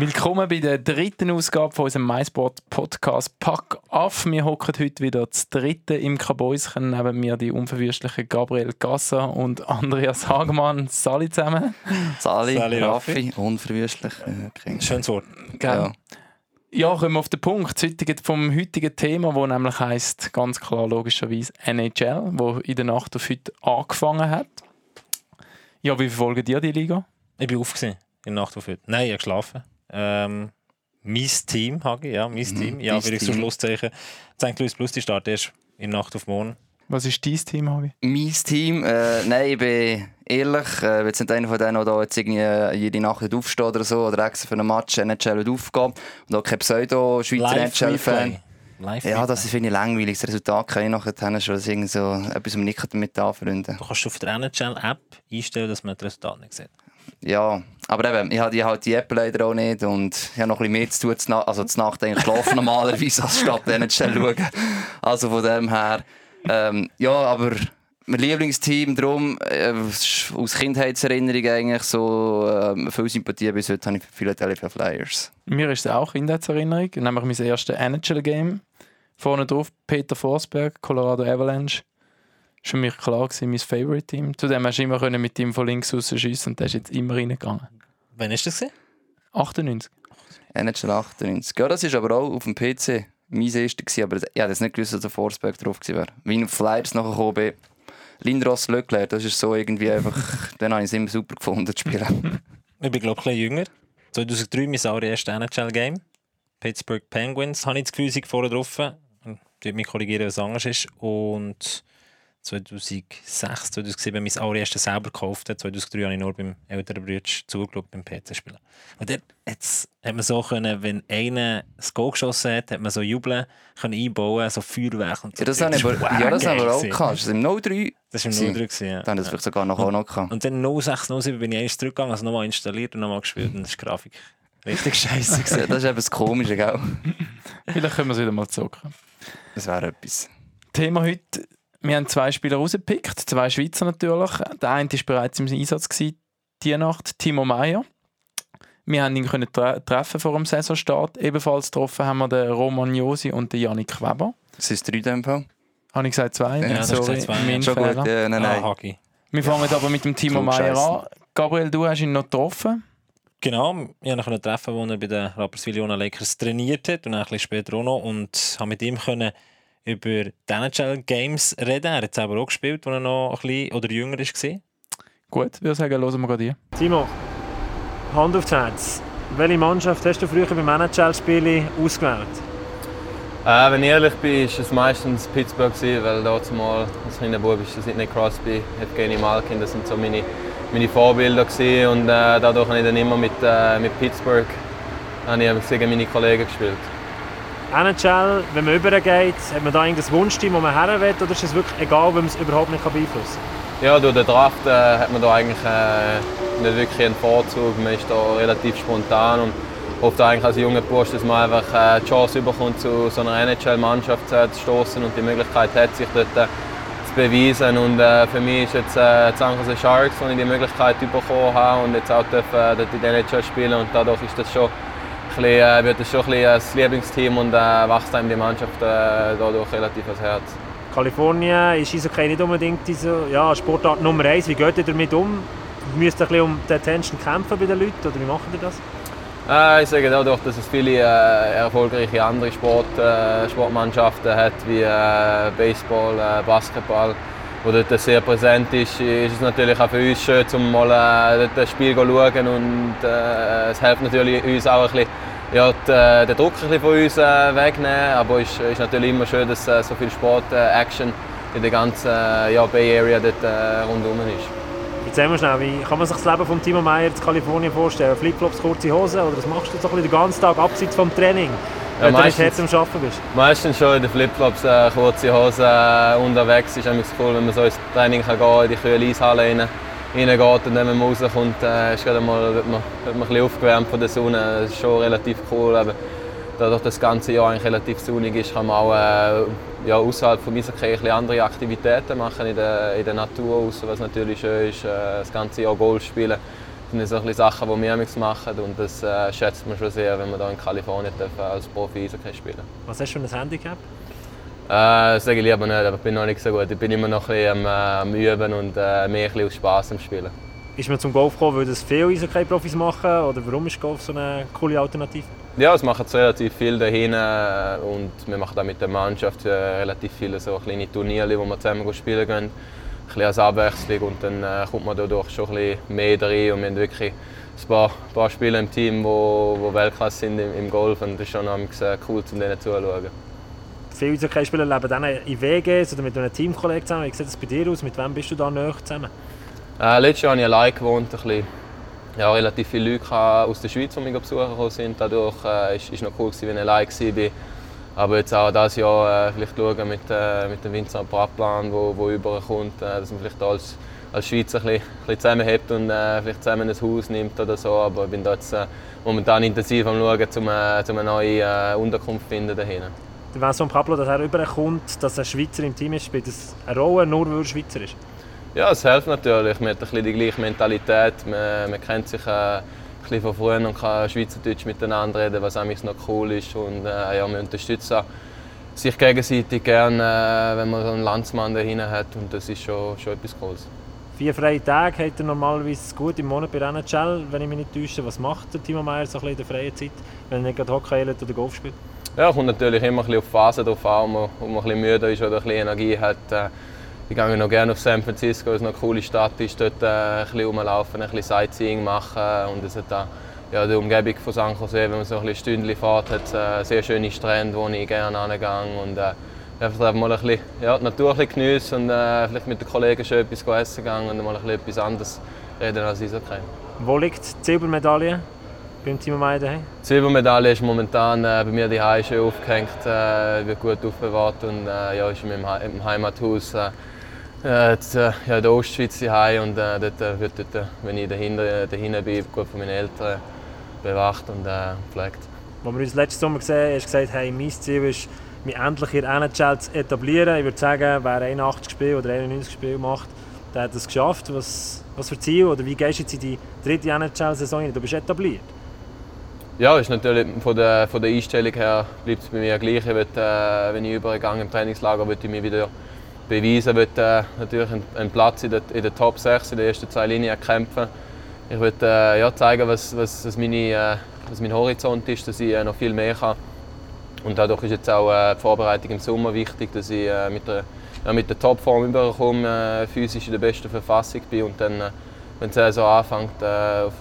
Willkommen bei der dritten Ausgabe von unserem MySport Podcast Pack auf. Wir hocken heute wieder das dritte im Kabäuschen. Neben mir die unverwüstlichen Gabriel Gasser und Andreas Hagemann. Sali zusammen. Sali, Sali, Raffi, unverwüstlich. Äh, Schönes Wort. Ja. ja, kommen wir auf den Punkt. Vom heutigen Thema, das nämlich heisst, ganz klar logischerweise NHL, wo in der Nacht auf heute angefangen hat. Ja, wie verfolgen ihr die Liga? Ich bin aufgesehen in der Nacht auf heute. Nein, ich habe geschlafen. Ähm, mein Team, Hagi, ja, mein Team. Ja, dein würde ich so Team. Schlusszeichen. St. Louis Plus, die startet erst in der Nacht auf morgen. Was ist dein Team, Hagi? Mein Team, äh, nein, ich bin ehrlich, äh, ich bin jetzt nicht einer von denen, der jetzt irgendwie äh, jede Nacht nicht aufsteht oder so, oder extra für einen Match NHL aufgeht. Und auch kein Pseudo-Schweizer NHL-Fan. Live Ja, das finde ich langweilig. Das Resultat kann ich nachher schon. Ist irgendwie so etwas, was man nicht damit anfreunden Du kannst auf der NHL-App einstellen, dass man das Resultat nicht sieht. Ja, aber eben, ich habe die, halt die App leider auch nicht und ich habe noch ein bisschen mehr zu tun, zu also zu Nacht eigentlich schlafen normalerweise, als statt NHL schauen. Also von dem her, ähm, ja, aber mein Lieblingsteam drum, äh, aus Kindheitserinnerung eigentlich so ähm, viel Sympathie bis heute habe ich für Philadelphia Flyers. Mir ist es auch Kindheitserinnerung, nämlich mein erstes NHL-Game. Vorne drauf Peter Forsberg, Colorado Avalanche. Das war für mich klar, gewesen, mein Favorite-Team. Zudem hast du immer können mit ihm von links raus schiessen und der ist jetzt immer reingegangen. Wann ist das? gewesen? 98. NHL 98. Ja, das ist aber auch auf dem PC mein erster gewesen, aber ich das nicht gewusst, dass der Forsberg drauf gewesen wäre. Wie ich auf Flyers nachher gekommen bin, Lindros Löckler, das ist so irgendwie einfach, den habe ich es immer super gefunden, zu spielen. Ich bin, glaube ich, ein bisschen jünger. 2003 mein allererstes NHL-Game. Pittsburgh Penguins, habe ich das Gefühl, ich vorne drauf. Ich werde mich korrigieren, was anders ist. Und 2006, 2007 mein allererstes selber gekauft. 2003 habe ich nur beim älteren Bruder zugeschaut beim PC-Spielen. Und dort hat man so können, wenn einer das Goal geschossen hat, hat man so jubeln können einbauen, so Feuerwerk und so. Ja, das ich aber, ja, das haben wir auch gehabt. Das ist im 03. Das war im gewesen. 03, gewesen, ja. Dann haben wir das vielleicht sogar noch auch noch gehabt. Und dann 06, 07 bin ich eins zurückgegangen, also nochmal installiert und nochmal gespielt. Und das ist die Grafik richtig scheiße. gewesen. Das ist eben das Komische, gell? Vielleicht können wir es wieder mal zocken. Das wäre etwas. Thema heute, wir haben zwei Spieler rausgepickt, zwei Schweizer natürlich. Der eine war bereits im Einsatz gewesen, die Nacht, Timo Meyer. Wir haben ihn können tre treffen vor dem Saisonstart. Ebenfalls getroffen haben wir den Roman Josi und den Janik Weber. Das ist drei in dem Fall. Habe ich gesagt zwei? Ja, Sorry, gesagt zwei, mein ja. Schon gut. Ja, nein, Ah, nein. Hagi. Wir fangen aber mit dem Timo. Meyer an. Gabriel, du hast ihn noch getroffen. Genau, ich konnte ihn treffen, als er bei den Rapperswil-Jona Lakers trainiert hat und ein bisschen später auch noch. Und habe mit ihm können über die NHL Games reden. Er hat selber auch gespielt, als er noch ein bisschen oder jünger war. Gut, würde sagen, hören wir gerade hier. Timo, Hand aufs Herz. Welche Mannschaft hast du früher beim NHL-Spielen ausgewählt? Äh, wenn ich ehrlich bin, war es meistens Pittsburgh, weil dort mal als kleiner Bub ist das Sidney Crosby, Evgeny Malkin, das sind so meine, meine Vorbilder gewesen. und äh, dadurch habe ich dann immer mit, äh, mit Pittsburgh habe ich gegen meine Kollegen gespielt. NHL, wenn man übergeht, hat man da irgendein Wunschteam, wo man her will, oder ist es wirklich egal, wenn man es überhaupt nicht beeinflussen kann? Ja, durch den Draft äh, hat man da eigentlich äh, nicht wirklich einen Vorzug. Man ist da relativ spontan und hofft eigentlich als junger Bursch, dass man einfach äh, die Chance bekommt, zu so einer NHL-Mannschaft äh, zu stoßen und die Möglichkeit hat, sich dort äh, zu beweisen. Und äh, für mich ist jetzt äh, die San Jose Sharks, wo ich die Möglichkeit bekommen habe und jetzt auch darf, äh, dort in der NHL spielen und dadurch ist das schon bisschen, äh, wird das schon ein bisschen das Lieblingsteam und äh, wächst einem die Mannschaft äh, dadurch relativ ans Herz. Kalifornien ist Eishockey nicht unbedingt diese ja, Sportart Nummer eins. Wie geht ihr damit um? Müsst ihr ein bisschen um die Attention kämpfen bei den Leuten, oder wie macht ihr das? Äh, ich sage dadurch, dass es viele äh, erfolgreiche andere Sport, äh, Sportmannschaften hat, wie äh, Baseball, äh, Basketball, wo dort sehr präsent ist, ist es natürlich auch für uns schön, um mal äh, das Spiel zu schauen und äh, es hilft natürlich uns auch ein bisschen, ja, die, äh, den Druck ein bisschen von uns äh, wegnehmen, aber es ist, ist natürlich immer schön, dass äh, so viel Sport-Action in der ganzen ja, Bay Area dort rundherum ist. Erzähl mal schnell, wie kann man sich das Leben von Timo Meyer in Kalifornien vorstellen? Flipflops, kurze Hosen oder was machst du so ein bisschen den ganzen Tag abseits vom Training? Ja, wenn du nicht meistens- hart am Arbeiten bist. Meistens schon in den Flipflops, kurze Hosen unterwegs. Ist immer cool, wenn man so ins Training kann gehen in die kühle Eishalle rein, reingeht und dann, wenn man rauskommt, äh, ist gerade mal, wird man, wird man ein aufgewärmt von der Sonne. Das ist schon relativ cool. Aber dadurch, dass das ganze Jahr eigentlich relativ sonnig ist, kann man auch äh, ja, außerhalb von Eishockey andere Aktivitäten machen in der, in der Natur, raus, was natürlich schön ist. Äh, das ganze Jahr Golf spielen. sind so Sachen, die wir machen und das äh, schätzt man schon sehr, wenn wir hier in Kalifornien dürfen als Profi Eishockey spielen Was hast du für ein Handicap? Äh, das sage ich lieber nicht, aber ich bin noch nicht so gut. Ich bin immer noch ein bisschen am, äh, am Üben und äh, mehr ein bisschen aus Spass am Spielen. Ist man zum Golf gekommen, weil das viele Eishockey-Profis machen? Oder warum ist Golf so eine coole Alternative? Ja, es machen relativ viel dahin äh, und wir machen auch mit der Mannschaft äh, relativ viele so kleine Turniere, wo wir zusammen spielen gehen. Ein bisschen als Abwechslung und dann kommt man dadurch schon ein bisschen mehr rein und wir haben wirklich ein paar, paar Spieler im Team, die wo, wo Weltklasse sind im, Golf und das ist schon cool, um denen zuzuschauen. Viele Eishockey-Spieler leben dann in WGs oder mit einem Teamkollegen zusammen. Wie sieht das bei dir aus? Mit wem bist du da näher zusammen? Äh, letztes Jahr habe ich allein gewohnt, ein bisschen, ja, relativ viele Leute aus der Schweiz, die mich besuchen sind. Dadurch äh, ist noch cool, gewesen, wenn ich allein war. Aber jetzt auch dieses Jahr äh, vielleicht schauen mit, äh, mit dem Vincent Bratplan, wo, wo überkommt, äh, dass man vielleicht als, als Schweizer ein bisschen, bisschen zusammenhält und äh, vielleicht zusammen ein Haus nimmt oder so. Aber ich bin da jetzt äh, momentan intensiv am schauen, um, äh, eine neue äh, Unterkunft zu finden dahin. Der Vincent Pablo, dass er überkommt, dass ein Schweizer im Team ist, spielt das eine Rolle, nur weil er Schweizer ist? Ja, es hilft natürlich. Man hat ein bisschen die gleiche Mentalität. Man, man kennt sich äh, ein bisschen von früher und kann Schweizerdeutsch miteinander reden, was eigentlich noch cool ist. Und äh, ja, man unterstützt sich gegenseitig gerne, äh, wenn man so einen Landsmann dahinter hat. Und das ist schon, schon etwas Cooles. Vier freie Tage hat er normalerweise gut im Monat bei NHL, wenn ich mich nicht täusche. Was macht der Timo Meier so ein bisschen in der freien Zeit, wenn er nicht gerade Hockey oder Golf spielt? Ja, kommt natürlich immer ein bisschen auf die Phase drauf an, wo man, wo man ein bisschen müde ist oder ein bisschen Energie hat. Äh, ich gehe noch gerne auf San Francisco, weil es eine coole Stadt ist. Dort äh, ein bisschen rumlaufen, ein bisschen Sightseeing machen. Und es hat da, ja, die Umgebung von San Jose, wenn man so ein bisschen Stündchen fährt, hat äh, sehr schöne Strände, wo ich gerne angehe. Und äh, einfach mal ein bisschen ja, die Natur ein geniessen und äh, vielleicht mit den Kollegen schon etwas essen gehen und mal ein bisschen etwas anderes reden als ich so kenne. Wo liegt die Silbermedaille beim Timo Meier daheim? Die Silbermedaille ist momentan äh, bei mir daheim schön aufgehängt, äh, wird gut aufbewahrt und äh, ja, ist in meinem, He im Heimathaus. Äh, äh, jetzt, äh, ja, in der Ostschweiz hier und äh, dort äh, wird, dort, wenn ich dahinter, dahinter bin, gut von meinen Eltern bewacht und äh, gepflegt. Als wir uns letzten Sommer gesehen haben, hast du gesagt, hey, mein Ziel ist, mich endlich in der NHL zu etablieren. Ich würde sagen, wer 81 Spiele oder 91 Spiele macht, der hat es geschafft. Was, was für Ziel oder wie gehst du jetzt in die dritte NHL-Saison rein? Du bist etabliert. Ja, ist natürlich von der, von der Einstellung her bleibt es bei mir gleich. Ich will, äh, wenn ich übergehe im Trainingslager, will ich mich wieder beweisen, will äh, natürlich einen, Platz in der, in der Top 6, in der ersten zwei Linien kämpfen. Ich will äh, ja, zeigen, was, was, was, meine, äh, was mein Horizont ist, dass ich äh, noch viel mehr kann. Und dadurch ist jetzt auch äh, die Vorbereitung im Sommer wichtig, dass ich mit, der, ja, mit der Topform überkomme, physisch in der besten Verfassung bin und dann, wenn die Saison anfängt, auf,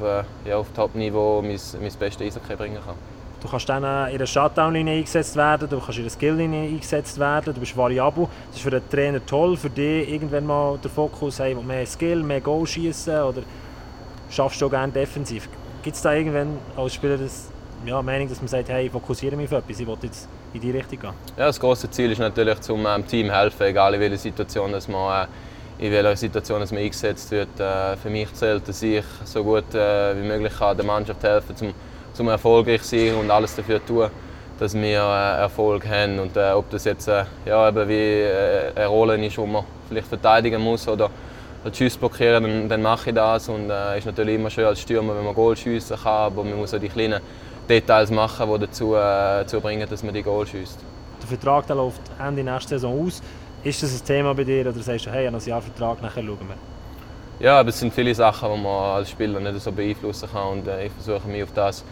ja, auf Top-Niveau mein, mein bestes Eishockey bringen kann. Du kannst dann in der Shutdown-Linie eingesetzt werden, du kannst in der Skill-Linie eingesetzt werden, du bist variabel. Das ist für den Trainer toll, für dich irgendwann mal der Fokus, hey, mehr Skill, mehr Goal schießen oder schaffst du auch gerne defensiv. Gibt es da irgendwann als Spieler das, ja, Meinung, dass man sagt, hey, fokussiere mich auf etwas, ich will jetzt in die Richtung gehen? Ja, das große Ziel ist natürlich, zum ähm, Team helfen, egal in welcher Situation dass man, äh, in welcher Situation man eingesetzt wird. Äh, für mich zählt, dass ich so gut äh, wie möglich der Mannschaft helfen kann, zum erfolgreich sein und alles dafür tun, dass wir äh, Erfolg haben. Und ob das jetzt ja, eben wie eine Rolle ist, wo man vielleicht verteidigen muss oder als Schuss blockieren, dann, dann, mache ich das. Und es äh, ist natürlich immer schön als Stürmer, wenn man Goal schiessen kann, aber man muss auch die kleinen Details machen, die dazu, dazu bringen, dass man die Goal schießt. Der Vertrag der läuft Ende nächste Saison aus. Ist das ein Thema bei dir oder sagst du, hey, ich habe ein Jahr Vertrag, nachher schauen wir? Ja, aber es sind viele Sachen, die man als Spieler nicht so beeinflussen kann und äh, ich versuche mich auf das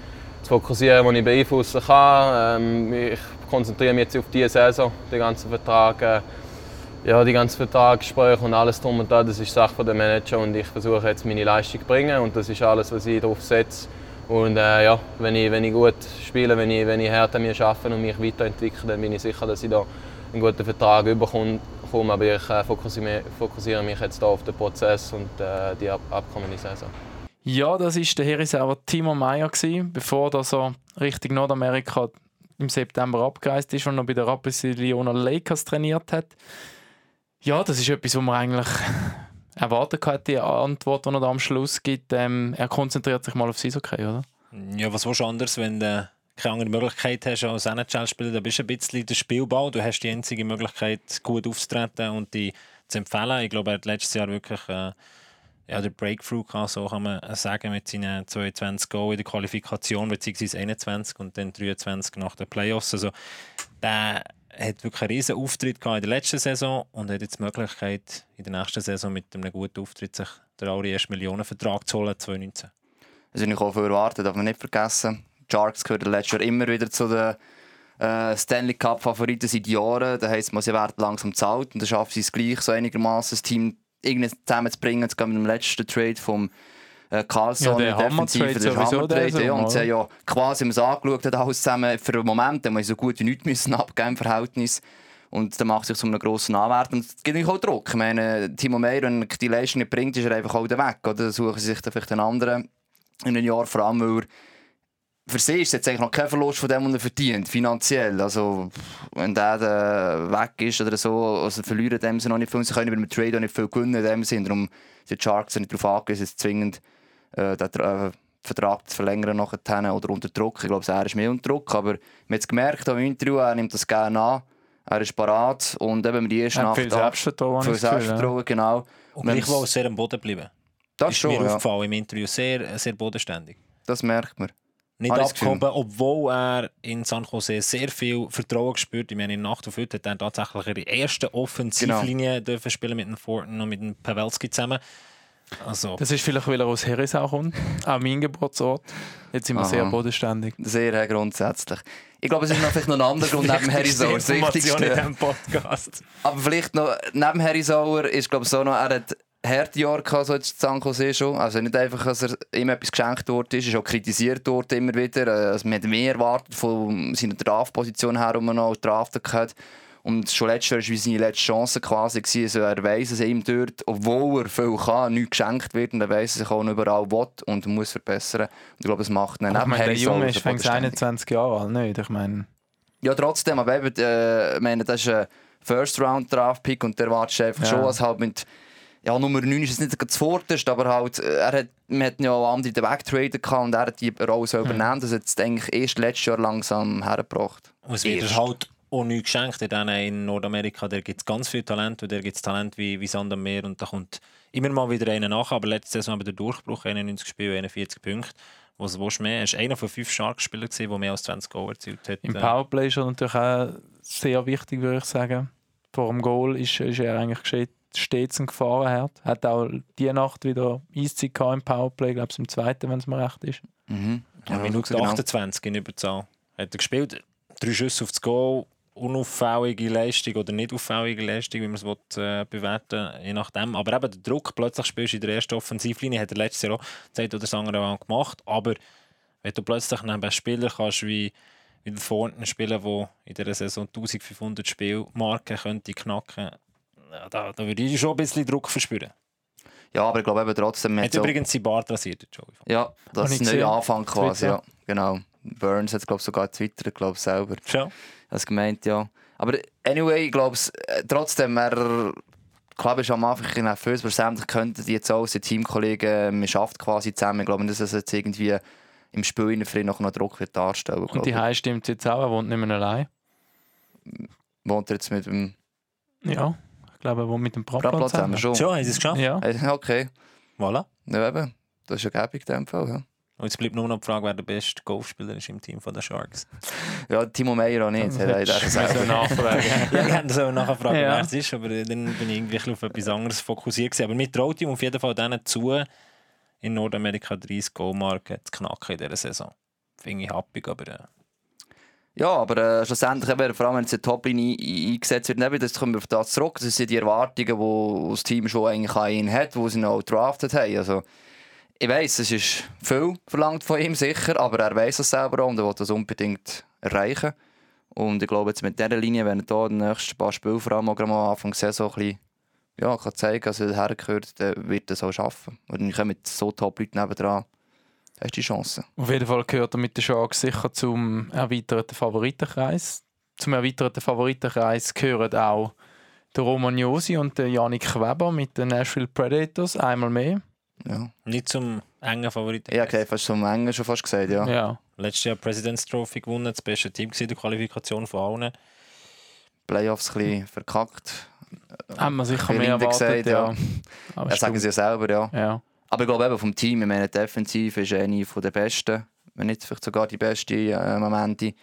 zu fokussieren, was ich beeinflussen kann. Ähm, ich konzentriere mich jetzt auf diese Saison, den ganzen Vertrag, äh, ja, die ganzen Vertragsgespräche und alles drum und dran, das ist Sache der Manager und ich versuche jetzt meine Leistung zu bringen und das ist alles, was ich darauf setze. Und äh, ja, wenn ich, wenn ich gut spiele, wenn ich, wenn ich hart mir arbeite und mich weiterentwickle, dann bin ich sicher, dass ich da einen guten Vertrag bekomme. Aber ich äh, fokussiere, fokussiere, mich jetzt auf den Prozess und äh, die ab abkommende Saison. Ja, das war der Herisauer Timo Meyer, bevor er so Richtung Nordamerika im September abgereist ist und noch bei den Rapperswil-Jona Lakers trainiert hat. Ja, das ist etwas, was man eigentlich erwartet hat, die Antwort, die er da am Schluss gibt. Ähm, er konzentriert sich mal auf sein Okay, oder? Ja, was willst du anders, wenn du keine andere Möglichkeit hast als NHL-Spieler? Da bist du ein bisschen der Spielbau. Du hast die einzige Möglichkeit, gut aufzutreten und die zu empfehlen. Ich glaube, er hat letztes Jahr wirklich... Äh, ja, der Breakthrough gehabt, so kann man sagen, mit seinen 22 Goal in der Qualifikation, beziehungsweise 21 und dann 23 nach den Playoffs. Also, der hat wirklich einen riesen Auftritt gehabt in der letzten Saison und hat jetzt die Möglichkeit, in der nächsten Saison mit einem guten Auftritt sich den allerersten Millionenvertrag zu holen, 2019. Das ist auch viel erwartet, darf man nicht vergessen. Die Sharks gehören letztes Jahr immer wieder zu den äh, Stanley Cup Favoriten seit Jahren. Das heisst, man sie werden langsam zahlt und dann schaffen sie es gleich, so einigermaßen das Team irgendwie zusammenzubringen. Jetzt gehen mit dem letzten Trade vom äh, Carlson, Ja, der Defensive, Hammer-Trade der Hammer-Trade, ja, und sie haben ja quasi haben angeschaut, hat alles zusammen für einen Moment, wir so gut wie nichts müssen abgeben im Verhältnis. Und dann macht sich zu einem grossen Anwert. Und es gibt natürlich auch Druck. Ich meine, Timo Meyer, wenn er die Leistung nicht bringt, ist er einfach auch weg. Oder? Dann suchen sie sich dann vielleicht einen anderen in einem Jahr, vor allem, weil er für sie ist es jetzt eigentlich noch kein Verlust von dem, was er verdient, finanziell. Also, wenn der dann weg ist oder so, also verlieren dem Sinne noch nicht viel. Sie können über den Trade auch nicht viel gewinnen in dem Sinne. Darum sind die Sharks nicht darauf angewiesen, jetzt zwingend äh, den äh, Vertrag zu verlängern nachher oder unter Druck. Ich glaube, er ist mehr unter Druck. Aber man hat es gemerkt im Interview, er nimmt das gerne an. Er ist parat und eben mit die erste Er hat Nacht viel Selbstvertrauen. Viel ich Gefühl, ja. Selbstvertrauen, genau. Und Wenn's- gleichwohl sehr am Boden geblieben. Das ist schon, mir ja. aufgefallen im Interview. Sehr, sehr bodenständig. Das merkt man. Nicht Habe abgehoben, obwohl er in San Jose sehr viel Vertrauen gespürt. Ich meine, in Nacht auf heute hat er tatsächlich ihre erste Offensivlinie dürfen spielen mit dem Thornton und mit dem Pavelski zusammen. Also, Das ist vielleicht, weil er aus Herisau kommt, auch mein Geburtsort. Jetzt sind wir Aha. sehr bodenständig. Sehr äh, grundsätzlich. Ich glaube, es ist noch vielleicht noch ein anderer Grund neben Harry Sauer. Das Information in Wichtigste. diesem Podcast. Aber vielleicht noch, neben Harry Sauer ist glaube ich so noch, er hat harte Jahre gehabt, so jetzt in San Jose schon. Also nicht einfach, dass er ihm etwas geschenkt worden ist, er ist auch kritisiert worden immer wieder. Äh, Also man hat mehr erwartet von seiner Draftposition her, die man noch draften hat. Und schon letztes Jahr war seine letzte Chance quasi. Also er weiss, dass ihm dort, obwohl er viel kann, nichts geschenkt wird. Und er weiss, dass er auch überall will und muss verbessern. Und ich glaube, es macht Aber ich meine, der Junge ist fängt bodenständig. 21 Jahre alt, nicht? Ich meine, Ja, trotzdem, aber eben, äh, ich meine, das ist ein First-Round-Draft-Pick und der erwartest einfach Ja. schon, als halt mit ja, Nummer 9 ist es nicht das Vorderste, aber halt, äh, er hat, wir hatten ja auch andere den wegtraden gehabt und er hat die Rolle so übernehmen. Das hat es eigentlich erst letztes Jahr langsam hergebracht. Und es wird Erst. halt auch nichts geschenkt. In, Nordamerika da gibt es ganz viel Talent und da gibt es Talent wie, wie Sand am Meer und da kommt immer mal wieder einer nach. Aber letzte Saison haben wir den Durchbruch, 91 Spiele, 41 Punkte. Was willst du mehr? Er war einer von fünf Sharks-Spielern, der mehr als 20 Goal erzielt hat. im Äh, Powerplay ist er natürlich auch sehr wichtig, würde ich sagen. Vor dem Goal ist, ist er eigentlich geste- stets ein Gefahrenherd. Hat auch die Nacht wieder Eiszeit gehabt im Powerplay, glaube ich, im zweiten, wenn es mir recht ist. Mhm. Ja, Minute genau. 28 in Überzahl. Hat er gespielt. Drei Schüsse aufs Goal. Unauffällige Leistung oder nicht auffällige Leistung, wie man es will, äh, bewerten je nachdem. Aber eben der Druck, plötzlich spielst du in der ersten Offensivlinie, hat er letztes Jahr auch Zeit oder das andere Mal gemacht. Aber wenn du plötzlich neben Spieler kannst, wie, wie der Thornton spielen, der in dieser Saison 1500 Spielmarken könnte knacken ja, da, da würde ich schon ein bisschen Druck verspüren. Ja, aber ich glaube eben trotzdem, Hat so, übrigens sein Bart rasiert, Joey. ja, das ist ich ein neuer. Anfang quasi. Twitter. Ja, genau. Burns hat es glaube sogar twittert, glaube ich, selber. Schon? Das gemeint, ja. Aber anyway, ich glaube, trotzdem, er klar ist am Anfang nervös, aber sämtlich könnten die jetzt auch als Teamkollegen, man schafft quasi zusammen. Ich glaube nicht, dass es jetzt irgendwie im Spiel in der noch noch Druck wird darstellen. Und die ich. Hause stimmt jetzt auch, er wohnt nicht mehr allein. Wohnt er jetzt mit dem Ja, ich glaube, wohnt mit dem Brabplatz zusammen zusammen. schon? Schon, haben sie es geschafft? Ja, Äh, Okay, Voilà. ja, eben. Das ist ja gäbig in dem Fall. Ja, Und jetzt bleibt nur noch die Frage, wer der beste Golfspieler ist im Team der Sharks. ja Timo Meyer auch nicht. das Er hat das selber. nachfragen. ja, ich hätte so nachher fragen, Ja. wer es ist, aber dann bin ich irgendwie auf etwas anderes fokussiert. Gewesen. Aber mir traut ihm auf jeden Fall denen zu, in Nordamerika 30 Goalmarken zu knacken in dieser Saison. Finde ich happig, aber äh, Ja, aber äh, schlussendlich, eben, vor allem wenn es in Top-Line ein- eingesetzt wird, eben, das kommen wir auf das zurück. Das sind die Erwartungen, die das Team schon eigentlich an ihn hat, die sie noch drafted haben. Also, ich weiss, es ist viel verlangt von ihm, sicher, aber er weiß es selber auch und er will das unbedingt erreichen. Und ich glaube, jetzt mit dieser Linie, wenn er da die nächsten paar Spiele, vor allem am Anfang der Saison, ein bisschen, ja, kann zeigen, dass er hergehört, dann wird er es auch schaffen. Und dann kommen so Top-Leuten nebendran, hast du die Chance. Auf jeden Fall gehört er mit den Sharks sicher zum erweiterten Favoritenkreis. Zum erweiterten Favoritenkreis gehören auch der Roman Josi und der Yannick Weber mit den Nashville Predators. Einmal mehr. Ja, nicht zum engen Favoriten. ja okay, fast zum Engen schon fast gesagt, ja. Ja. Letztes Jahr President's Trophy gewonnen, das beste Team in der Qualifikation von allen. Playoffs ein bisschen verkackt. Haben wir sicher mehr erwartet, gesagt, ja. ja. Aber Das sagen sie ja selber, ja. Ja. Aber ich glaube eben vom Team, ich meine, defensiv ist eine von der besten, wenn nicht vielleicht sogar die beste äh, Momente.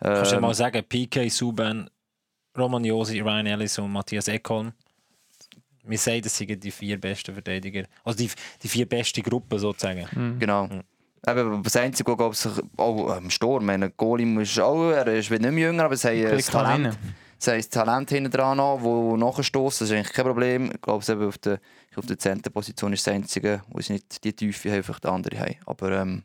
Kannst du Ähm, mal sagen, PK, Subban, Roman Josi, Ryan Ellis und Matthias Ekholm. Wir sagen, das sind die vier besten Verteidiger. Also die, die vier beste Gruppen sozusagen. Mhm. Genau. Mhm. Eben, das Einzige, was sich auch im Sturm, ein Goalie ist auch, er ist nicht mehr jünger, aber sie haben Klick das Talent, sie haben das Talent hinten dran noch, das nachstoßen, das ist eigentlich kein Problem. Ich glaube, eben auf der, auf der Zenterposition ist das Einzige, wo sie nicht die Tiefe haben, vielleicht andere haben. Aber ähm,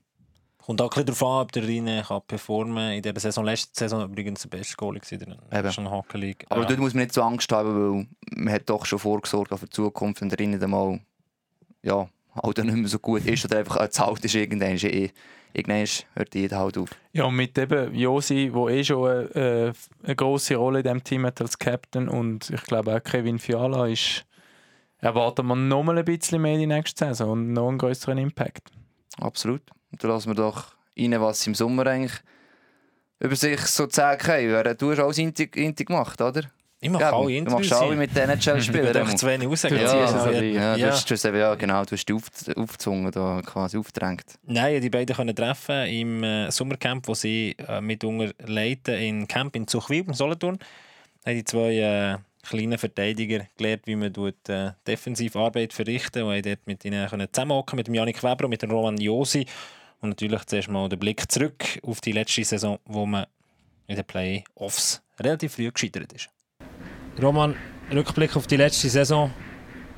Kommt auch ein bisschen darauf an, ob der Rine kann performen In dieser Saison, letzte Saison übrigens der beste gewesen. Eben. Der schon Hockey League. Aber Ja. dort muss man nicht so Angst haben, weil man hat doch schon vorgesorgt für die Zukunft, wenn der Innen dann mal ja, halt dann nicht mehr so gut ist oder einfach zu alt ist, irgendwann, ist eh, irgendwann hört jeder halt auf. Ja, und mit eben Josi, der eh schon eine, äh, eine grosse Rolle in diesem Team hat als Captain und ich glaube auch Kevin Fiala ist, erwarten wir noch mal ein bisschen mehr die nächste Saison und noch einen größeren Impact. Absolut. Und dann lassen wir doch rein, was im Sommer eigentlich über sich so sagen haben. Du hast alles Inti, Inti gemacht, oder? ich mache Ja, alle du Interviews. machst alle mit den Ich NHL-Spielern. darf zu wenig rausgehen. Du ja, ja, auch ja, ja, du Ja. hast, du hast ja, genau, du hast die auf, aufgezwungen, da quasi aufgedrängt. Nein, die beiden können treffen im äh, Sommercamp, wo sie äh, mitunter leiten in Camp in Zuchwil, in Solothurn. Haben die zwei äh, kleinen Verteidiger gelernt, wie man tut, äh, Defensivarbeit verrichten und haben dort mit ihnen können zusammenhocken mit dem Janik Weber und mit dem Roman Josi. Und natürlich zuerst mal der Blick zurück auf die letzte Saison, wo man in den Playoffs relativ früh gescheitert ist. Roman, Rückblick auf die letzte Saison.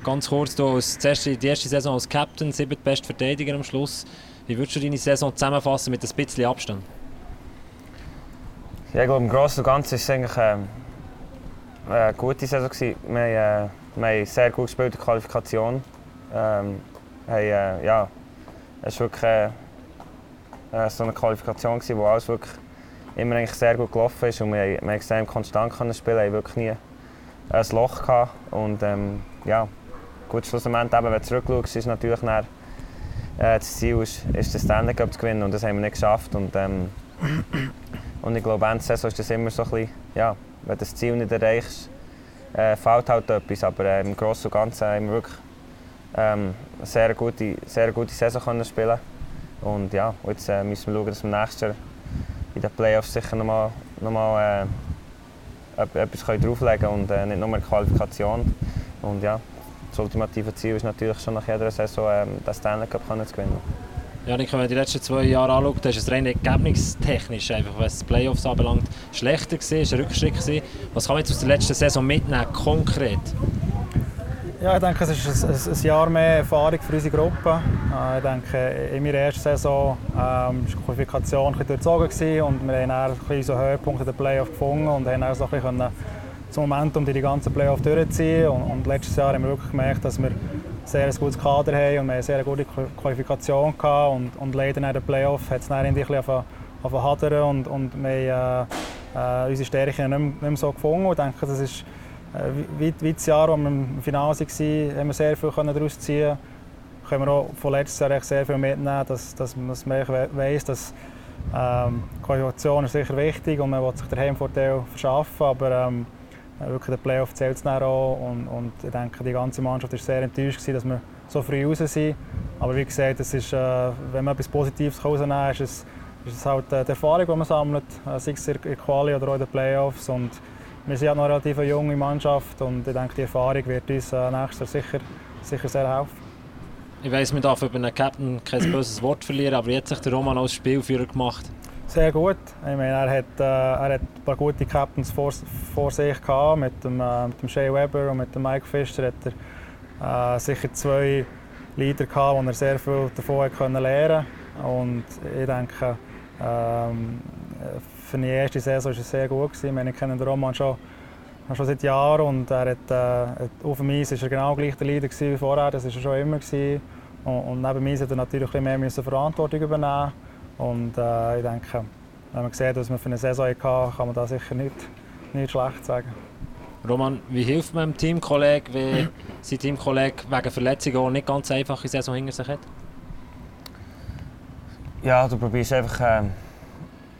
Ganz kurz, du als die erste, die erste Saison als Captain, sieben beste Verteidiger am Schluss. Wie würdest du deine Saison zusammenfassen mit ein bisschen Abstand? Ja, ich glaube, im Großen und Ganzen war es eigentlich ähm, eine gute Saison. Gewesen. Wir, äh, wir haben sehr gut gespielt in der Qualifikation. Ähm, haben, äh, ja, es war wirklich äh, äh, so eine Qualifikation, gewesen, wo alles wirklich immer eigentlich sehr gut gelaufen ist. Und wir, wir haben extrem konstant können spielen, haben wirklich nie ein Loch gehabt. Und ähm, ja, gut, schlussendlich, eben, wenn du zurückschaust, ist natürlich dann, äh, das Ziel ist, ist den Stanley Cup zu gewinnen und das haben wir nicht geschafft. Und, ähm, und ich glaube, Ende Saison ist das immer so ein bisschen, ja, wenn du das Ziel nicht erreichst, äh, fehlt halt etwas. Aber äh, im Großen und Ganzen haben wir wirklich ähm, eine sehr gute, sehr gute Saison können spielen Und ja, jetzt äh, müssen wir schauen, dass wir nächstes Jahr in den Playoffs sicher nochmal noch mal, äh, etwas drauflegen können und äh, nicht nur eine Qualifikation. Und ja, das ultimative Ziel ist natürlich schon nach jeder Saison ähm, den Stanley Cup zu gewinnen. Janik, wenn man die letzten zwei Jahre anschaut, ist es rein ergebnistechnisch, einfach, was die Playoffs anbelangt, schlechter gewesen, ein Rückschritt gewesen. Was kann man jetzt aus der letzten Saison mitnehmen, konkret? Ja, ich denke, es ist ein, ein, Jahr mehr Erfahrung für unsere Gruppe. Äh, Ich denke, in meiner ersten Saison ähm, war die Qualifikation ein durchzogen und wir haben dann ein bisschen unseren Höhepunkt in den Playoff gefunden und haben dann so ein bisschen das Momentum die ganzen Playoff durchziehen. Und, und letztes Jahr haben wir wirklich gemerkt, dass wir sehr ein gutes Kader haben und wir eine sehr gute Qua- Qualifikation gehabt und, und leider nach den Playoff hat es dann ein bisschen hadern und, und wir haben äh, äh, unsere Stärken nicht nicht mehr so gefunden. Ich denke, das ist äh, weit das Jahr, als wir im Finale waren, haben wir sehr viel daraus ziehen können wir auch von letztes Jahr sehr viel mitnehmen, dass, dass, man- dass man weiss, dass ähm, Qualifikation ist sicher wichtig und man will sich den Heimvorteil verschaffen, aber ähm, wirklich der Playoff zählt es auch und, und ich denke, die ganze Mannschaft war sehr enttäuscht, gewesen, dass wir so früh raus sind. Aber wie gesagt, es ist, äh, wenn man etwas Positives rausnehmen kann, ist es, ist es halt äh, die Erfahrung, die man sammelt, äh, sei es in der Quali oder auch in den Playoffs. Und wir sind halt noch eine relativ junge Mannschaft und ich denke, die Erfahrung wird uns äh, nächstes Jahr sicher, sicher sehr helfen. Ich weiss, man darf über einen Captain kein böses Wort verlieren, aber jetzt hat sich der Roman als Spielführer gemacht. Sehr gut. Ich meine, er, hat, äh, er hat ein paar gute Captains vor, vor sich gehabt. Mit dem, äh, mit dem Shea Weber und mit dem Mike Fischer hat er äh, sicher zwei Leader gehabt, wo er sehr viel davon können lernen Und ich denke, ähm, für die erste Saison war es sehr gut. Gewesen. Ich meine, ich kenne den Roman schon, schon seit Jahren und er hat, äh, auf dem Eis war er genau gleich der Leader wie vorher. Das war er schon immer. Gewesen. Und, neben mir hat er natürlich ein bisschen mehr Verantwortung übernehmen und äh, ich denke, wenn man sieht, was man für eine Saison hatte, kann man da sicher nicht, nicht schlecht sagen. Roman, wie hilft man einem Teamkollegen, wenn sein Teamkollege wegen Verletzungen auch nicht ganz einfache Saison hinter sich hat? Ja, du probierst einfach. Ähm,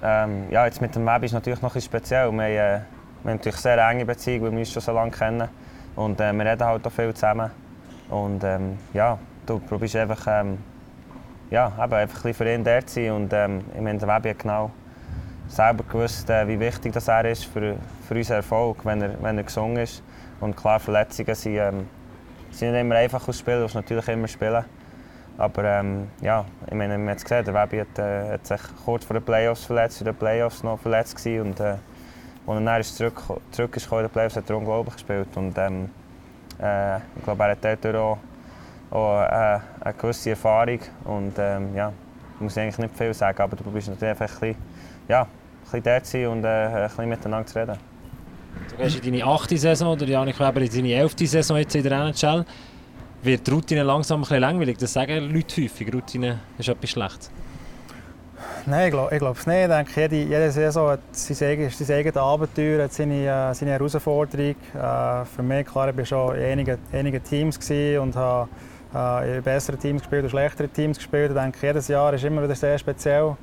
ähm, ja, jetzt mit dem Web ist es natürlich noch ein bisschen speziell. Wir, haben, äh, wir haben natürlich sehr enge Beziehung, weil wir uns schon so lange kennen. Und äh, wir reden halt auch viel zusammen. Und ähm, ja, du probierst einfach, ähm, ja, eben einfach ein bisschen für ihn dort sein. Und ähm, ich meine, der Webi hat genau selber gewusst, äh, wie wichtig das er ist für, für unseren Erfolg, wenn er, wenn er gesungen ist. Und klar, Verletzungen sind, ähm, sind nicht immer einfach aus Spielen, du natürlich immer spielen. Aber ähm, ja, ich meine, man hat es gesehen, der Webi hat, äh, hat sich kurz vor den Playoffs verletzt, in den Playoffs noch verletzt gewesen. Und äh, als er dann zurück, zurück ist in den Playoffs, hat er unglaublich gespielt. Und ähm, äh, ich glaube, er hat dort auch, auch äh, eine gewisse Erfahrung. Und ähm, ja, ich muss eigentlich nicht viel sagen, aber du probierst natürlich einfach ein bisschen, ja, ein bisschen dort zu sein und äh, ein bisschen miteinander zu reden. Du gehst in deine achte Saison, oder Janik Weber in seine elfte Saison jetzt in der NHL wird die Routine langsam ein bisschen langweilig. Das sagen Leute häufig. Routine ist etwas Schlechtes. Nein, ich glaube ich glaub es nicht. Ich denke, jede, jede Saison hat sein eigenes, sein eigenes Abenteuer, hat seine, äh, seine Herausforderung. Äh, für mich, klar, ich war schon in einigen, einigen Teams und habe äh, in besseren Teams gespielt und schlechtere Teams gespielt. Ich denke, jedes Jahr ist immer wieder sehr speziell.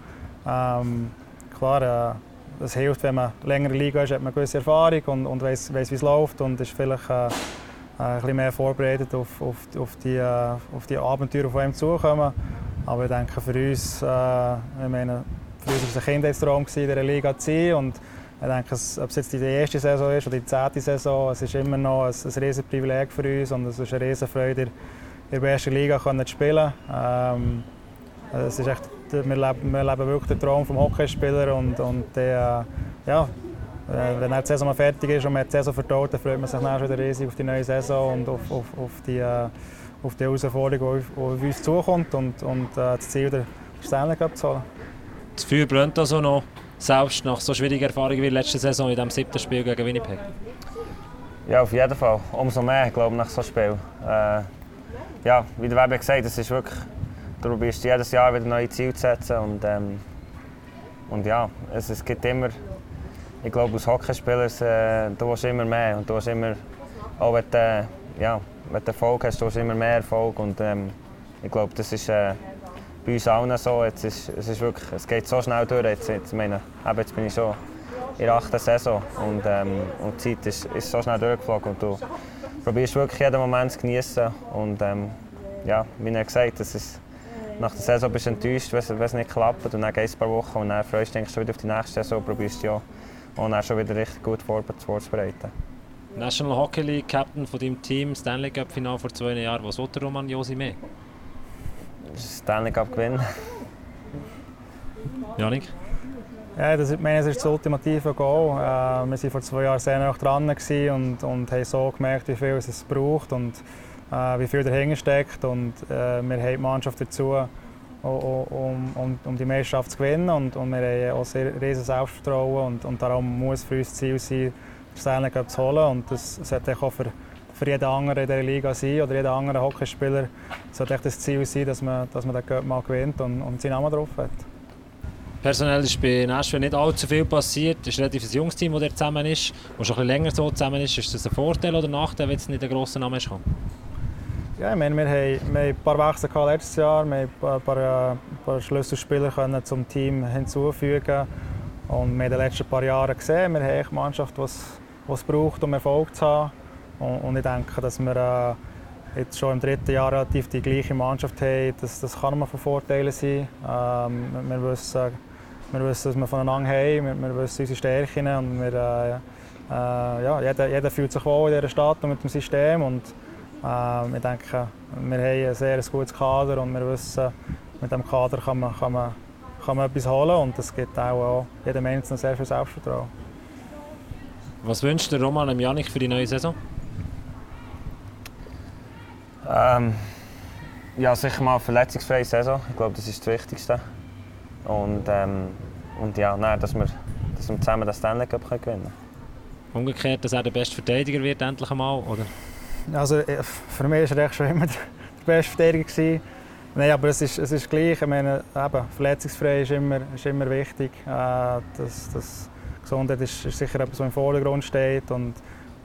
Ähm, klar, äh, es hilft, wenn man länger in der Liga ist, hat man eine gewisse Erfahrung und, und weiß, wie es läuft und ist vielleicht äh, äh, ein bisschen mehr vorbereitet auf, auf, auf, die, äh, auf die Abenteuer, die einem zukommen. Aber ich denke, für uns, äh, ich meine, für uns war es ein Kindheitstraum, in dieser Liga zu sein. Und ich denke, ob es jetzt die erste Saison ist oder die zehnte Saison, es ist immer noch ein, ein riesiges Privileg für uns und es ist eine riesige Freude, in der ersten Liga zu spielen. Ähm, es ist echt, wir, leben, wir leben wirklich den Traum des Hockeyspielers und, und der, ja, äh, wenn die Saison mal fertig ist und man die Saison vertaut, dann freut man sich dann schon wieder riesig auf die neue Saison und auf, auf, auf die, äh, auf die Herausforderung, die auf uns zukommt und, und äh, das Ziel, den Stanley Cup zu holen. Das Feuer brennt also noch, selbst nach so schwierigen Erfahrungen wie letzte Saison in dem siebten Spiel gegen Winnipeg? Ja, auf jeden Fall. Umso mehr, glaube ich, nach so einem Spiel. Äh, ja, wie der Weber gesagt es ist wirklich, du probierst jedes Jahr wieder neue Ziele zu setzen und, ähm, und ja, es, es gibt immer ich glaube, als Hockeyspieler äh, du willst immer mehr und du willst immer, auch wenn du, ja, wenn du Erfolg hast, du hast immer mehr Erfolg und ähm, ich glaube, das ist äh, bei uns allen so. Jetzt ist, es, ist wirklich, es geht so schnell durch. Jetzt, jetzt, meine, jetzt bin ich schon in der achten Saison und, ähm, und die Zeit ist, ist so schnell durchgeflogen und du probierst wirklich jeden Moment zu genießen und ähm, ja, wie er gesagt das ist nach der Saison bist du enttäuscht, wenn es nicht klappt und dann geht es ein paar Wochen und dann freust du dich wieder auf die nächste Saison und probierst ja und dann schon wieder richtig gut vorzubereiten. National Hockey League Captain von deinem Team, Stanley Cup Final vor zwei Jahren. Was will der Roman Josi mehr? Stanley Cup gewinnen. Janik? Ja, das, ich meine, das ist das ultimative Goal. Äh, wir waren vor zwei Jahren sehr nah dran und, und haben so gemerkt, wie viel es braucht und äh, wie viel dahinter steckt. Und äh, wir haben die Mannschaft dazu, um, um, um die Meisterschaft zu gewinnen. Und, und wir haben auch sehr riesiges Selbstvertrauen und, und darum muss für uns das Ziel sein, den Stanley zu holen. Und das sollte auch für, für jeden anderen in dieser Liga sein oder jeden anderen Hockeyspieler das Ziel sein, dass man, dass man den mal gewinnt und, und seinen Namen drauf hat. Personell ist bei Nashville nicht allzu viel passiert. Es ist ein relativ junges Team, das zusammen ist. Und schon ein länger so zusammen ist. Ist das ein Vorteil oder Nachteil, wenn es nicht ein grosser Name ist? Ja, ich meine, wir, haben, wir haben ein paar Wechsel letztes Jahr. Wir haben ein paar, ein paar Schlüsselspieler können zum Team hinzufügen. Und wir haben in den letzten paar Jahren gesehen, wir haben eine Mannschaft, die es braucht, um Erfolg zu haben. Und, und ich denke, dass wir äh, jetzt schon im dritten Jahr relativ die gleiche Mannschaft haben. Das, das kann immer von Vorteilen sein. Ähm, wir, wissen, wir wissen, was wir voneinander haben. Wir, wir wissen unsere Stärken. Und wir, äh, äh, ja, jeder, jeder fühlt sich wohl in dieser Stadt und mit dem System. Und, ähm, ich denke, wir haben ein sehr gutes Kader und wir wissen, mit diesem Kader kann man, kann man, kann man etwas holen und das gibt auch, auch jedem Einzelnen sehr viel Selbstvertrauen. Was wünscht der Roman und Janik für die neue Saison? Ähm, ja, sicher mal eine verletzungsfreie Saison. Ich glaube, das ist das Wichtigste. Und, ähm, und ja, nein, dass, wir, dass wir zusammen den Stanley Cup gewinnen können. Umgekehrt, dass er der beste Verteidiger wird endlich einmal, oder? Also, äh, für mich war er schon immer der beste Verteidiger. Nein, aber es ist, es ist gleich. Ich meine, eben, verletzungsfrei ist immer, ist immer wichtig. Äh, das, das Gesundheit ist, ist, sicher etwas, was im Vordergrund steht. Und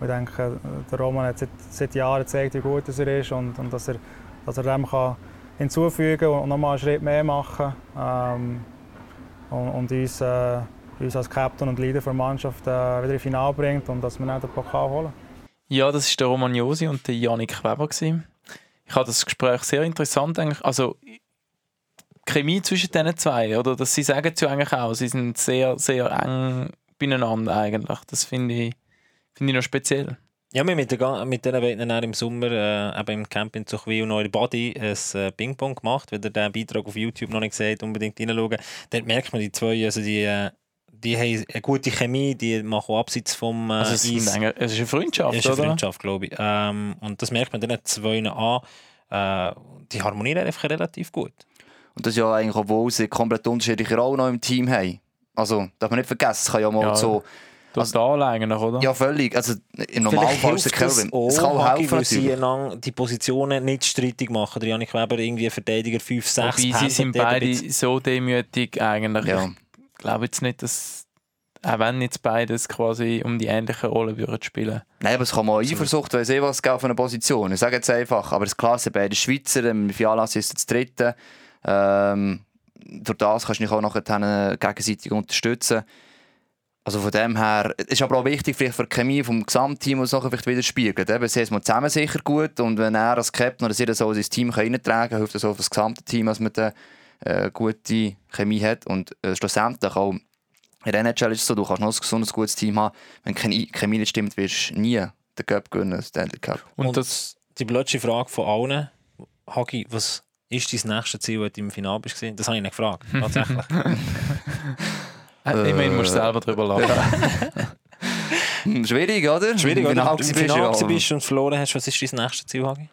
ich denke, der Roman hat seit, seit Jahren gezeigt, wie gut er ist und, und dass, er, dass er dem kann hinzufügen und nochmal einen Schritt mehr machen ähm, und, und uns, äh, uns als Captain und Leader der Mannschaft äh, wieder ins Finale bringt und dass wir dann den Pokal holen. Ja, das ist der Roman Josi und der Janik Weber. Gewesen. Ich habe das Gespräch sehr interessant eigentlich. Also Chemie zwischen diesen zwei, oder? Das, sie sagen ja eigentlich auch, sie sind sehr, sehr eng beieinander eigentlich. Das finde ich, finde ich noch speziell. Ja, wir haben mit, der, mit denen dann im Sommer äh, eben im Camping zu Chwil und Eure Body ein äh, Ping-Pong gemacht. Wenn ihr den Beitrag auf YouTube noch nicht seht, unbedingt reinschauen. Dort merkt man die zwei, also die, äh, die haben eine gute Chemie, die machen auch abseits vom äh, Also es, Eis. eigentlich- es ist eine Freundschaft, Es ist eine oder? Freundschaft, glaube ich. Ähm, und das merkt man den zwei an. Äh, die harmonieren einfach relativ gut. Und das ist ja eigentlich, obwohl sie komplett unterschiedliche Rollen noch im Team haben. Also, darf man nicht vergessen, es kann ja mal Ja. so... Total eigentlich, oder? Ja, völlig. Also, im Normalfall ist der Kelvin. Es kann auch helfen, weil sie die Positionen nicht streitig machen. Der Janik Weber irgendwie Verteidiger 5, 6, Wobei sie sind beide so demütig eigentlich. Ja. Ich glaube jetzt nicht, dass auch wenn jetzt beides quasi um die ähnliche Rolle würden spielen. Nein, aber es kann mal Eifersucht, weiss ich was, auf eine Position. Ich sage jetzt einfach, aber es ist klar, es sind beide Schweizer, im Fialas ist das dritte. Ähm, durch das kannst du dich auch nachher gegenseitig unterstützen. Also von dem her, es ist aber auch wichtig vielleicht für die Chemie vom Gesamtteam, was nachher vielleicht widerspiegelt. Eben, sie sind zusammen sicher gut und wenn er als Captain oder sie das so in sein Team reintragen kann, hilft das auch für das gesamte Team, dass man eine äh, gute Chemie hat und äh, schlussendlich auch in der NHL ist es so, du kannst noch ein gesundes, gutes Team haben. Wenn keine Chemie nicht stimmt, wirst du nie den Cup gewinnen, den Stanley Cup. Und, Und, das, die blödste Frage von allen. Hagi, was ist dein nächstes Ziel, wenn du im Finale bist? Das habe ich nicht gefragt, tatsächlich. äh, immerhin musst du selber drüber lachen. Schwierig, oder? Schwierig, wenn du im bist, Finale ja. bist und verloren hast. Was ist dein nächstes Ziel, Hagi?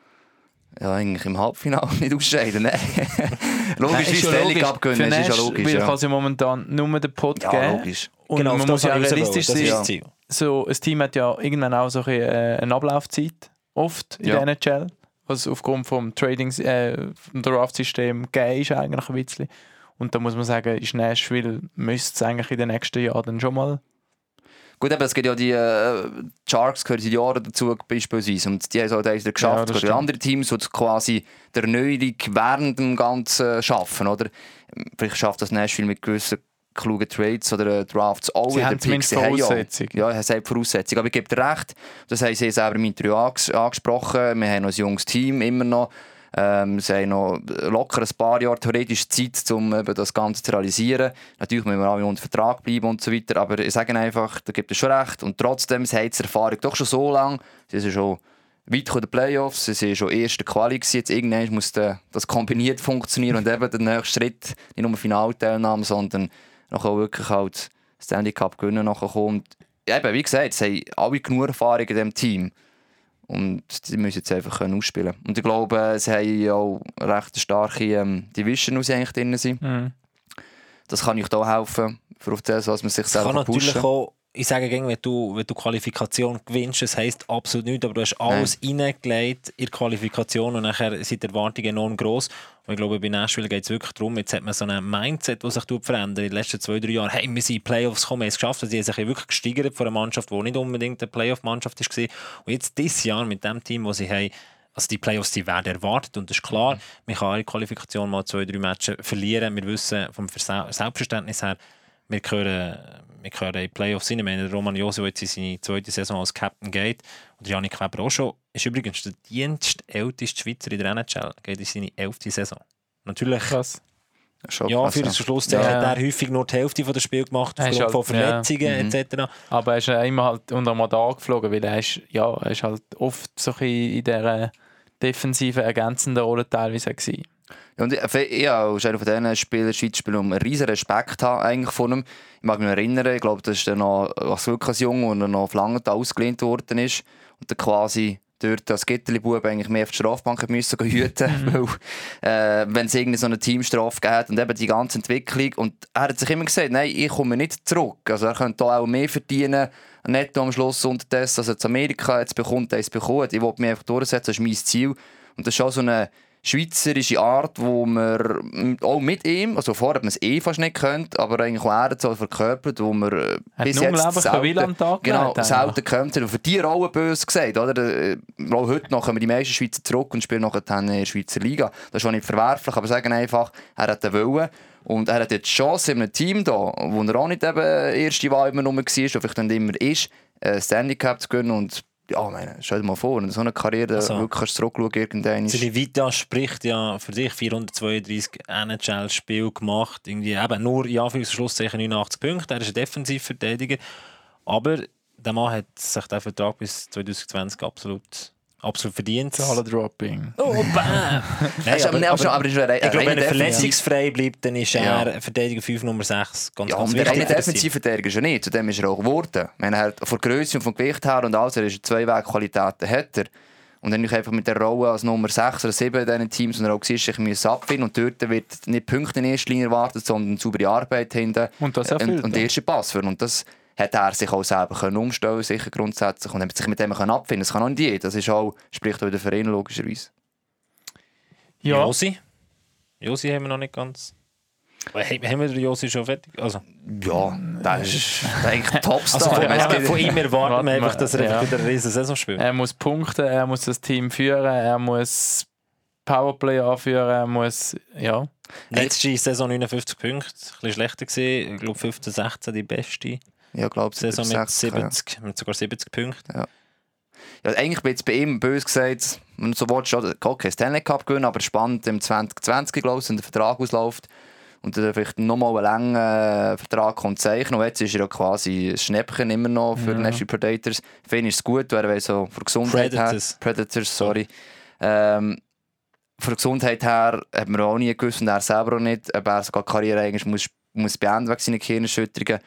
Ja, eigentlich im Halbfinale nicht ausscheiden. Nein, logisch, wie ja Für gewinnen, das ist ja logisch. Weil Ja, kann ja momentan nur den Pot ja geben. logisch. Und Genau, man muss ja ich realistisch wollen. Das ist sein. Ziel. So, ein Team hat ja irgendwann auch so ein bisschen, äh, eine Ablaufzeit, oft in Ja. der NHL, was aufgrund vom Trading, äh, Draft-System gegeben ist eigentlich ein bisschen. Und da muss man sagen, ist Nashville müsste es eigentlich in den nächsten Jahren dann schon mal Gut, aber es gibt ja die äh, die Sharks gehören seit Jahren dazu beispielsweise und die haben es Jahr Ja, geschafft. das es gibt andere Teams, die quasi der Erneuerung während dem Ganzen schaffen, oder? Vielleicht schafft das Nashville mit gewissen klugen Trades oder äh, Drafts auch Sie wieder haben Picks. Sie haben ja- Voraussetzungen. Ja, es hat Voraussetzungen. Aber ich gebe dir recht, das haben sie selber im Interview anges angesprochen. Wir haben noch ein junges Team, immer noch. Ähm, sie haben noch locker ein paar Jahre theoretisch Zeit, um eben das Ganze zu realisieren. Natürlich müssen wir alle unter Vertrag bleiben und so weiter, aber ich sage einfach, da gibt es schon recht. Und trotzdem, sie haben die Erfahrung doch schon so lange. Sie sind schon weit in den Playoffs, sie sind schon erste Quali gewesen. Jetzt irgendwann muss das kombiniert funktionieren und eben der nächste Schritt, nicht nur Finalteilnahme, sondern auch wirklich halt Stanley Cup gewinnen nachher kommt. Eben, wie gesagt, sie haben alle genug Erfahrung in diesem Team. Und die müssen jetzt einfach können ausspielen Und ich glaube, sie haben ja auch recht starke ähm, Division, sie eigentlich drin sind. Mhm. Das kann euch da helfen, für auf das, was man sich Es kann selber natürlich pushen. auch, ich sage gegen, wenn du, wenn du Qualifikation gewinnst, das heisst absolut nichts, aber du hast alles reingelegt in die Qualifikation und nachher sind die Erwartungen enorm gross. Und ich glaube, bei Nashville geht es wirklich darum, jetzt hat man so ein Mindset, das sich verändert. In den letzten zwei, drei Jahren, hey, wir sind in die Playoffs gekommen, wir haben es geschafft. Also, die haben sich wirklich gesteigert von einer Mannschaft, die nicht unbedingt eine Playoff-Mannschaft war. Und jetzt dieses Jahr mit dem Team, das sie haben, also die Playoffs die werden erwartet und das ist klar, man kann in der Qualifikation mal zwei, drei Matches verlieren. Wir wissen vom Selbstverständnis her, wir gehören, wir gehören in die Playoffs rein. Wir haben den Roman Jose, der jetzt in seine zweite Saison als Captain geht. Und Janik Weber auch schon. Ist übrigens der dienstälteste Schweizer in der NHL. Geht in seine elfte Saison. Natürlich, Krass. Schon ja, für das Schluss Ja. hat er häufig nur die Hälfte des Spiels gemacht, Er ist aufgrund von halt- ja. Verletzungen Mhm. etc. Aber er ist ja immer halt unter dem Radar geflogen, weil er ist, ja, er ist halt oft so in dieser defensiven, ergänzenden Rolle teilweise gewesen. Ja, Und ich, ich als einer von diesen Spielern, Schweizspielern, um einen riesen Respekt haben eigentlich von ihm. Ich mag mich erinnern, ich glaube, das ist dann noch als wirklich als Junge, und noch auf Langenthal ausgelehnt worden ist. Und dann quasi dort als Gitterli-Bub eigentlich mehr auf die Strafbank müssen hüten weil äh, wenn es irgendwie so eine Teamstrafe gibt und eben die ganze Entwicklung und er hat sich immer gesagt, nein, ich komme nicht zurück. Also er könnte da auch mehr verdienen, netto am Schluss unterdessen, also zu Amerika jetzt bekommt, er es bekommen. Ich wollte mich einfach durchsetzen, das ist mein Ziel. Und das ist auch so eine schweizerische Art, wo man auch mit ihm, also vorher hat man es eh fast nicht gekannt, aber eigentlich auch er hat es verkörpert, wo man äh, Hat bis jetzt Tag genau, selten kommt. Und für die Rolle böse gesagt, oder? Äh, Auch heute noch kommen die meisten Schweizer zurück und spielen nachher dann in der Schweizer Liga. Das ist auch nicht verwerflich, aber sagen einfach, er hat den Willen. Und er hat jetzt die Chance in einem Team da, wo er auch nicht eben erste Wahl immer nur war, vielleicht dann immer ist, äh, Stanley Cup zu gewinnen. Und ja, meine, stell dir mal vor, du so eine Karriere Also- wirklich kannst zurückschauen irgendwann ist, Vita spricht ja für dich 432 NHL-Spiele gemacht. Irgendwie eben nur in Anführungszeichen 89 Punkte. Er ist ein Defensivverteidiger. Aber der Mann hat sich den Vertrag bis 2020 absolut, absolut verdient. Zahlen-Dropping. Oh, bam! Nein, Hast du- aber, aber, aber, ist er ich glaube, wenn er verletzungsfrei bleibt, dann ist er Ja. Verteidiger 5 Nummer 6. Ganz, Ja, ganz und der wichtig eine für das Team. Defensivverteidiger ist er nicht. Zu dem ist er auch geworden. Wenn er halt von Größe und vom Gewicht her und alles, er ist zwei Wege Qualitäten hat er. Und dann einfach mit der Rolle als Nummer 6 oder 7 in diesen Teams, und er auch war, ich muss abfinden. Und dort wird nicht Punkte in erster Linie erwartet, sondern saubere Arbeit hinten. Und das erfüllt und, und der erste Pass für. Und das hat er sich auch selber können umstellen sicher grundsätzlich. Und hat sich mit dem können abfinden Das kann auch nicht jeder. Das ist auch, spricht auch der Verein logischerweise. Ja, Josi? Josi haben wir noch nicht ganz. Hey, haben wir den Josi schon fertig? Also, Ja, das ist eigentlich Topstar. also von, von ihm erwarten Warten wir einfach, dass er ja. wieder eine riesen Saison spielt. er muss punkten, er muss das Team führen, er muss Powerplay anführen, er muss, ja. Letzte Saison 59 Punkte, ein bisschen schlechter gesehen. Ich glaube 15, 16 die beste ja, glaube Saison mit 70, mit sogar 70 Punkten. Ja, eigentlich bin ich bei ihm böse gesagt, du so willst, schon, okay, Stanley Cup gewinnen, aber spannend im 2020, glaube ich, wenn der Vertrag ausläuft und er vielleicht nochmal einen langen äh, Vertrag kommt zeichnen. Und jetzt ist er ja quasi ein Schnäppchen immer noch für Ja. die Nashville Predators. Für ihn ist es gut, weil er so von der Gesundheit Predators. her... Predators, sorry. Ähm, von Gesundheit her hat man auch nie gewusst und er selber auch nicht, ob er sogar die Karriere eigentlich muss, muss beenden wegen seiner Gehirnerschütterungen.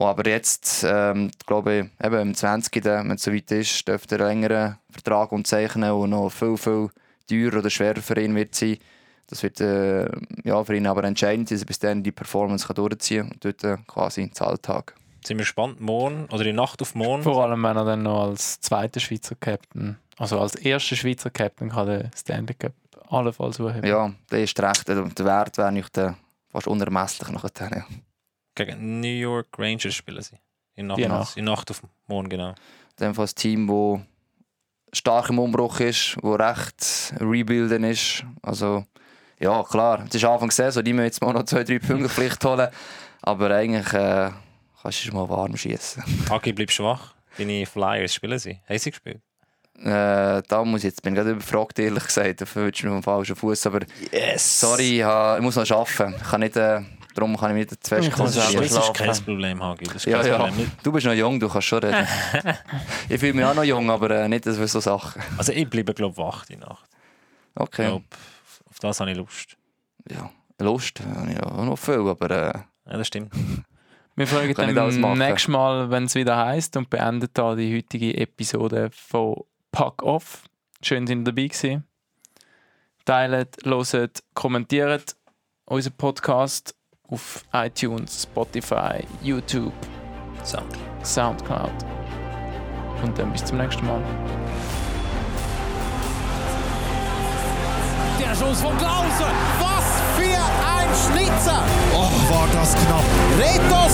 Oh, aber jetzt, ähm, glaube ich, eben im 20. wenn es soweit ist, dürfte er einen längeren Vertrag unterzeichnen und noch viel, viel teurer oder schwerer für ihn wird sein. Das wird äh, ja, für ihn aber entscheidend, dass er bis dann die Performance kann durchziehen kann und dort äh, quasi ins Alltag. Sind wir gespannt, morgen oder in Nacht auf morgen. Vor allem, wenn er dann noch als zweiter Schweizer Captain, also als erster Schweizer Captain, kann der Stanley Cup allenfalls suchen. Ja, der ist recht. Also, der Wert wäre nicht äh, fast unermesslich nachher. Ja. Gegen New York Rangers spielen sie. In Nacht, Nacht. In Nacht auf morgen, genau. Dem Fall ein Team, das stark im Umbruch ist, das recht rebuilden ist. Also, ja, klar, es ist Anfang Saison, die müssen jetzt mal noch zwei, drei Punkte Pflicht holen. Aber eigentlich äh, kannst du schon mal warm schießen. Hagi bleibt schwach. Deine Flyers spielen sie. Haben sie gespielt? Äh, da muss ich jetzt, bin gerade überfragt, ehrlich gesagt. Dafür wünsche ich mir einen falschen Fuß. Aber Yes! sorry, ich muss noch arbeiten. Ich kann nicht, äh, darum kann ich mich nicht zu Ich konzentrieren. das ist kein Problem, Hagi. Das ist Ja, kein ja. Problem. Du bist noch jung, du kannst schon reden. ich fühle mich auch noch jung, aber äh, nicht für so Sachen. Also ich bleibe, glaube ich, wach die Nacht. Ich Okay. glaube, auf das habe ich Lust. Ja. Lust habe ich auch noch viel, aber äh, Ja, das stimmt. Wir fragen dann nächstes Mal, wenn es wieder heißt und beenden da die heutige Episode von Pack Off. Schön, dass ihr dabei gewesen. Teilt, hört, kommentiert unseren Podcast auf iTunes, Spotify, YouTube, Sound. Soundcloud. Und dann bis zum nächsten Mal. Der Schuss von Klausen. Was für ein Schnitzer. Oh, war das knapp. Reto